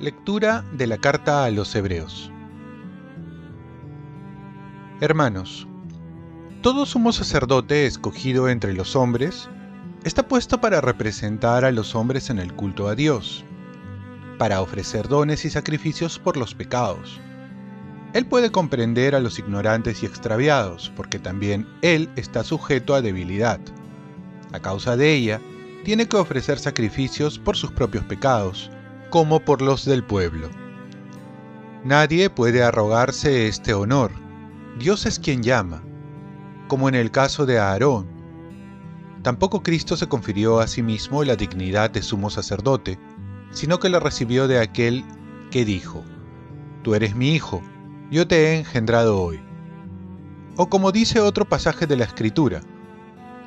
Lectura de la carta a los Hebreos Hermanos, todo sumo sacerdote escogido entre los hombres está puesto para representar a los hombres en el culto a Dios, para ofrecer dones y sacrificios por los pecados. Él puede comprender a los ignorantes y extraviados, porque también Él está sujeto a debilidad. A causa de ella, tiene que ofrecer sacrificios por sus propios pecados, como por los del pueblo. Nadie puede arrogarse este honor. Dios es quien llama, como en el caso de Aarón, Tampoco Cristo se confirió a sí mismo la dignidad de sumo sacerdote, sino que la recibió de aquel que dijo, Tú eres mi hijo, yo te he engendrado hoy. O como dice otro pasaje de la Escritura,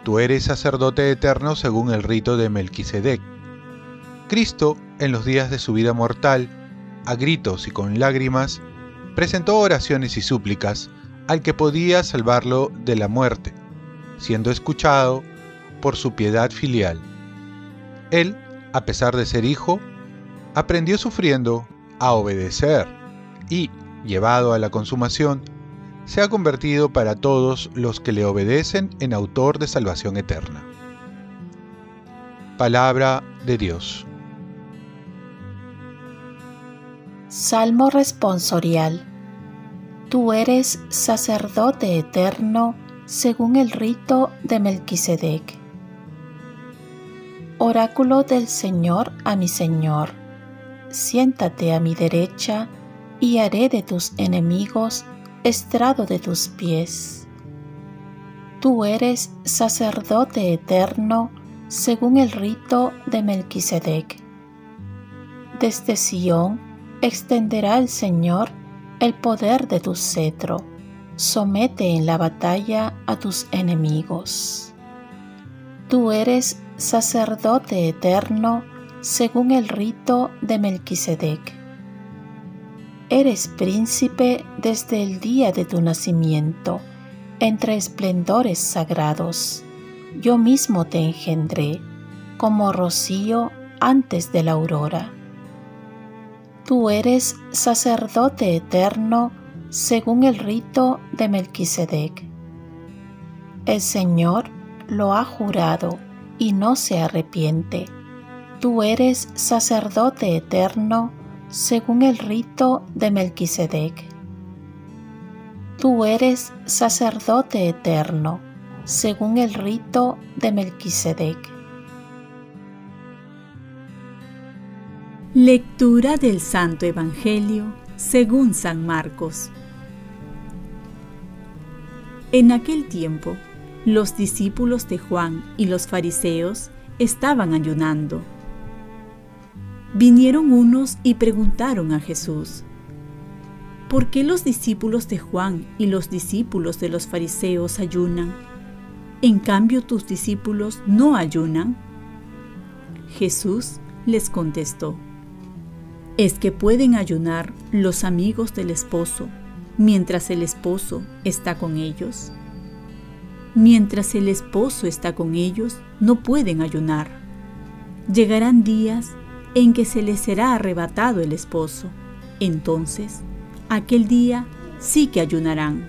Tú eres sacerdote eterno según el rito de Melquisedec. Cristo, en los días de su vida mortal, a gritos y con lágrimas, presentó oraciones y súplicas al que podía salvarlo de la muerte, siendo escuchado por su piedad filial. Él, a pesar de ser hijo, aprendió sufriendo a obedecer y, llevado a la consumación, se ha convertido para todos los que le obedecen en autor de salvación eterna. Palabra de Dios. Salmo responsorial. Tú eres sacerdote eterno según el rito de Melquisedec. Oráculo del Señor a mi Señor, siéntate a mi derecha y haré de tus enemigos estrado de tus pies. Tú eres sacerdote eterno según el rito de Melquisedec. Desde Sión extenderá el Señor el poder de tu cetro, somete en la batalla a tus enemigos. Tú eres sacerdote eterno según el rito de Melquisedec. Eres príncipe desde el día de tu nacimiento, entre esplendores sagrados. Yo mismo te engendré, como rocío antes de la aurora. Tú eres sacerdote eterno según el rito de Melquisedec. El Señor lo ha jurado y no se arrepiente. Tú eres sacerdote eterno según el rito de Melquisedec. Tú eres sacerdote eterno según el rito de Melquisedec. Lectura del Santo Evangelio según San Marcos. En aquel tiempo, los discípulos de Juan y los fariseos estaban ayunando. Vinieron unos y preguntaron a Jesús, ¿por qué los discípulos de Juan y los discípulos de los fariseos ayunan? En cambio tus discípulos no ayunan. Jesús les contestó, es que pueden ayunar los amigos del esposo mientras el esposo está con ellos. Mientras el esposo está con ellos, no pueden ayunar. Llegarán días en que se les será arrebatado el esposo. Entonces, aquel día sí que ayunarán.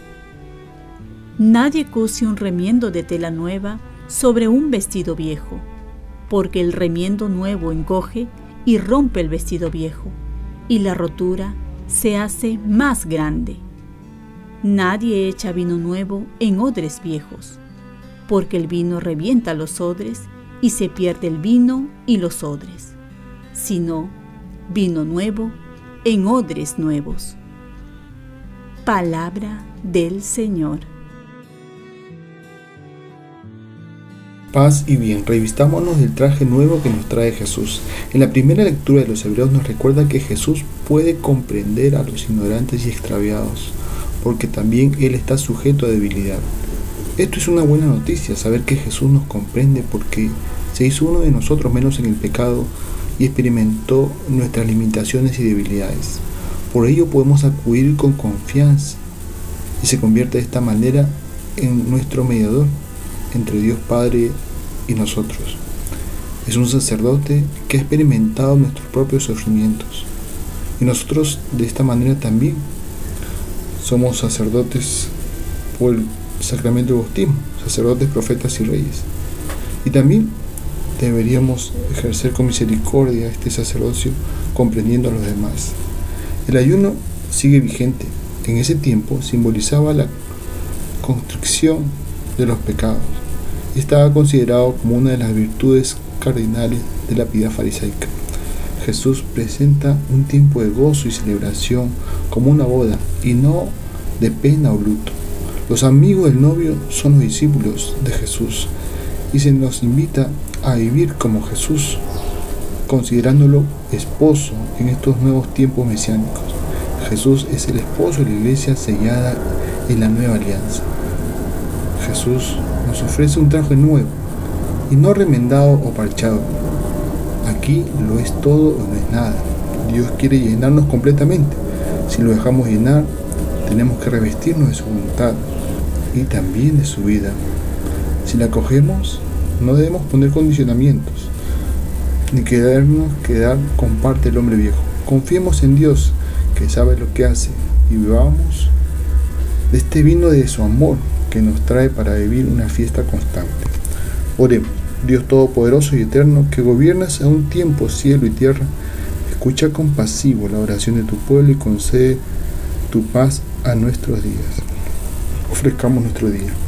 Nadie cose un remiendo de tela nueva sobre un vestido viejo, porque el remiendo nuevo encoge y rompe el vestido viejo, y la rotura se hace más grande. Nadie echa vino nuevo en odres viejos, porque el vino revienta los odres y se pierde el vino y los odres, sino vino nuevo en odres nuevos. Palabra del Señor. Paz y bien, revistámonos del traje nuevo que nos trae Jesús. En la primera lectura de los Hebreos nos recuerda que Jesús puede comprender a los ignorantes y extraviados porque también Él está sujeto a debilidad. Esto es una buena noticia, saber que Jesús nos comprende porque se hizo uno de nosotros menos en el pecado y experimentó nuestras limitaciones y debilidades. Por ello podemos acudir con confianza y se convierte de esta manera en nuestro mediador entre Dios Padre y nosotros. Es un sacerdote que ha experimentado nuestros propios sufrimientos. Y nosotros de esta manera también somos sacerdotes por el sacramento del bautismo, sacerdotes, profetas y reyes. Y también deberíamos ejercer con misericordia este sacerdocio comprendiendo a los demás. El ayuno sigue vigente. En ese tiempo simbolizaba la constricción de los pecados y estaba considerado como una de las virtudes cardinales de la piedad farisaica. Jesús presenta un tiempo de gozo y celebración como una boda y no de pena o luto. Los amigos del novio son los discípulos de Jesús y se nos invita a vivir como Jesús, considerándolo esposo en estos nuevos tiempos mesiánicos. Jesús es el esposo de la iglesia sellada en la nueva alianza. Jesús nos ofrece un traje nuevo y no remendado o parchado. Aquí lo es todo o no es nada. Dios quiere llenarnos completamente. Si lo dejamos llenar, tenemos que revestirnos de su voluntad y también de su vida. Si la cogemos, no debemos poner condicionamientos, ni quedarnos quedar con parte del hombre viejo. Confiemos en Dios, que sabe lo que hace, y vivamos de este vino de su amor que nos trae para vivir una fiesta constante. Oremos, Dios Todopoderoso y Eterno, que gobiernas a un tiempo cielo y tierra, escucha compasivo la oración de tu pueblo y concede tu paz a nuestros días. Ofrezcamos nuestro día.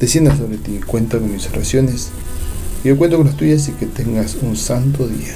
descienda sobre ti. Cuenta con mis oraciones y yo cuento con las tuyas y que tengas un santo día.